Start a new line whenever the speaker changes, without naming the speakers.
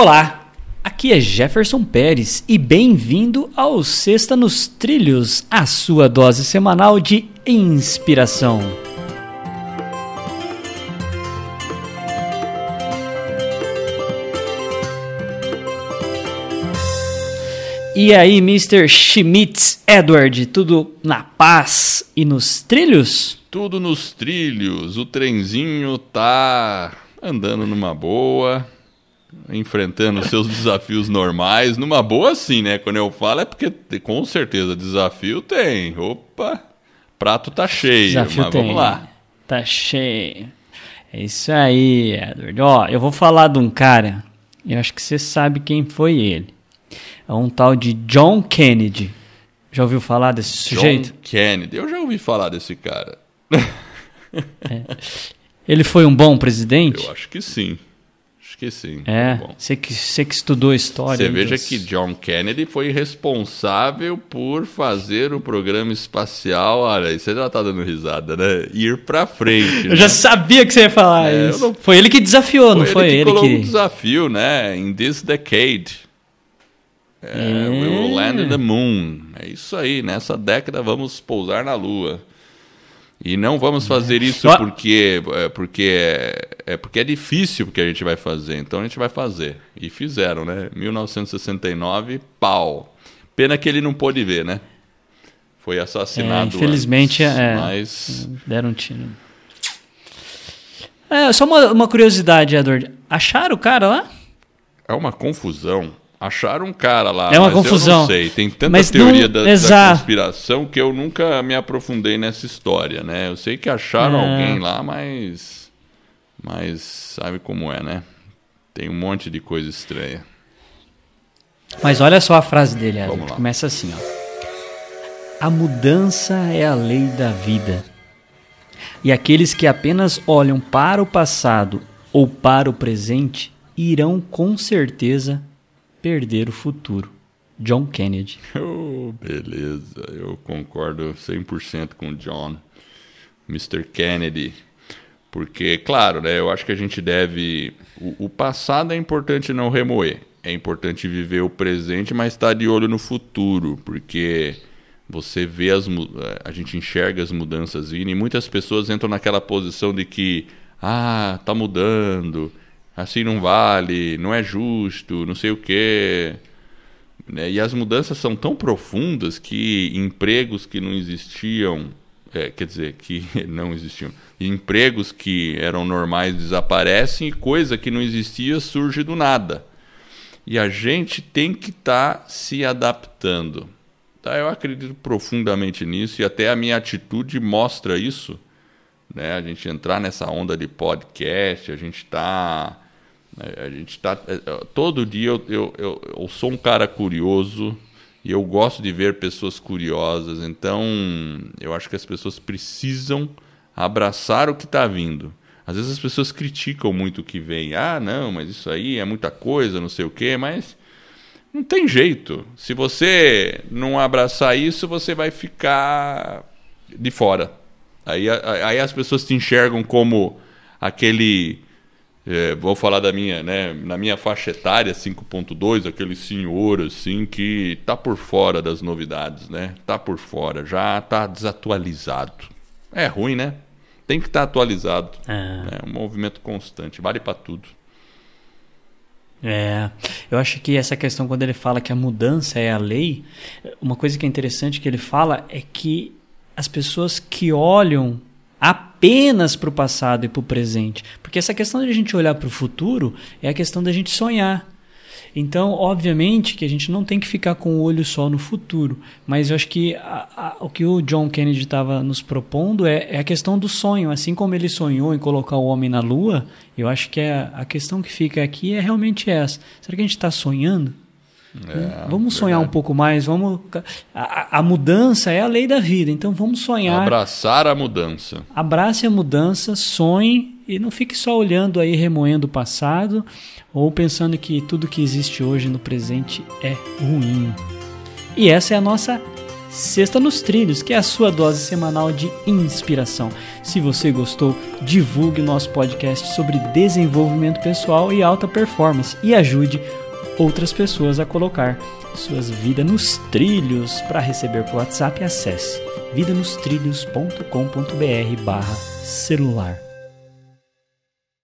Olá, aqui é Jefferson Pérez e bem-vindo ao Sexta nos Trilhos, a sua dose semanal de inspiração. E aí, Mr. Schmitz Edward, tudo na paz e nos trilhos?
Tudo nos trilhos. O trenzinho tá andando numa boa, enfrentando seus desafios normais, numa boa sim, né? Quando eu falo é porque com certeza desafio tem. Opa, prato tá cheio,
Desafio
mas
tem.
vamos lá.
Tá cheio. É isso aí, Edward. Ó, eu vou falar de um cara, eu acho que você sabe quem foi ele. É um tal de John Kennedy. Já ouviu falar desse sujeito?
John Kennedy. Eu já ouvi falar desse cara.
Ele foi um bom presidente?
Eu acho que sim. Acho que sim.
É,
Bom.
você que, você que estudou história.
Você veja
dos-
que John Kennedy foi responsável por fazer o programa espacial. Olha, aí você já tá dando risada, né? Ir pra frente.
Eu
né?
já sabia que você ia falar
É,
isso.
não-
Foi ele que desafiou, não
Foi
foi
ele que
ele
colocou
que...
um desafio, né? In this decade. É, We will land the moon. É isso aí. Nessa década vamos pousar na Lua. E não vamos fazer isso
Ó.
porque é, porque é, é porque é difícil porque a gente vai fazer. Então a gente vai fazer. E fizeram, né? 1969, pau. Pena que ele não pôde ver, né? Foi
É,
assassinado.
infelizmente,
antes,
é,
Mas
deram um tiro. É, só uma, uma curiosidade, Edward. Acharam o cara lá?
É uma confusão. Acharam um cara lá.
É uma
mas Eu
confusão.
não sei. Tem tanta
Mas
teoria
não-
da, da conspiração que eu nunca me aprofundei nessa história, né? Eu sei que acharam
É.
alguém lá, mas. Mas sabe como é, né? Tem um monte de coisa estranha.
Mas olha só a frase dele.
Vamos lá.
Começa assim, ó. A mudança é a lei da vida. E aqueles que apenas olham para o passado ou para o presente irão com certeza perder o futuro. John Kennedy.
Oh, beleza, eu concordo 100% com o John, Mr. Kennedy. Porque, claro, né, eu acho que a gente deve. O, o passado é importante não remoer. É importante viver o presente, mas estar de olho no futuro. Porque você vê as. A gente enxerga as mudanças vindo e muitas pessoas entram naquela posição de que. Ah, tá mudando. Assim não vale, não é justo, não sei o quê né? E as mudanças são tão profundas que empregos que não existiam, é, quer dizer, que não existiam, empregos que eram normais desaparecem e coisa que não existia surge do nada. E a gente tem que estar se adaptando. Tá? Eu acredito profundamente nisso e até a minha atitude mostra isso. Né? A gente entrar nessa onda de podcast, a gente está é, A gente tá. é, é, Todo dia eu, eu, eu, eu sou um cara curioso e eu gosto de ver pessoas curiosas. Então, eu acho que as pessoas precisam abraçar o que está vindo. Às vezes as pessoas criticam muito o que vem. Ah, não, mas isso aí é muita coisa, não sei o quê, mas não tem jeito. Se você não abraçar isso, você vai ficar de fora. Aí, aí as pessoas te enxergam como aquele. É, vou falar da minha, né? Na minha faixa etária, 5.2, aquele senhor assim que tá por fora das novidades, né? Tá por fora, já tá desatualizado. É ruim, né? Tem que estar atualizado.
É.
É um movimento constante, vale para tudo.
É, eu acho que essa questão, quando ele fala que a mudança é a lei, uma coisa que é interessante que ele fala é que as pessoas que olham apenas para o passado e para o presente, porque essa questão de a gente olhar para o futuro é a questão da gente sonhar. Então, obviamente que a gente não tem que ficar com o olho só no futuro, mas eu acho que a- a- o que o John Kennedy estava nos propondo é, é a questão do sonho. Assim como ele sonhou em colocar o homem na Lua, eu acho que é, a questão que fica aqui é realmente essa. Será que a gente está sonhando?
É,
vamos sonhar um
verdade.
pouco mais. Vamos. A, a- a mudança é a lei da vida, então vamos sonhar.
Abraçar a mudança.
Abrace a mudança, sonhe e não fique só olhando aí, remoendo o passado ou pensando que tudo que existe hoje no presente é ruim. E essa é a nossa Sexta nos Trilhos, que é a sua dose semanal de inspiração. Se você gostou, divulgue o nosso podcast sobre desenvolvimento pessoal e alta performance e ajude outras pessoas a colocar suas vidas nos trilhos. Para receber por WhatsApp, acesse vidanostrilhos.com.br barra celular.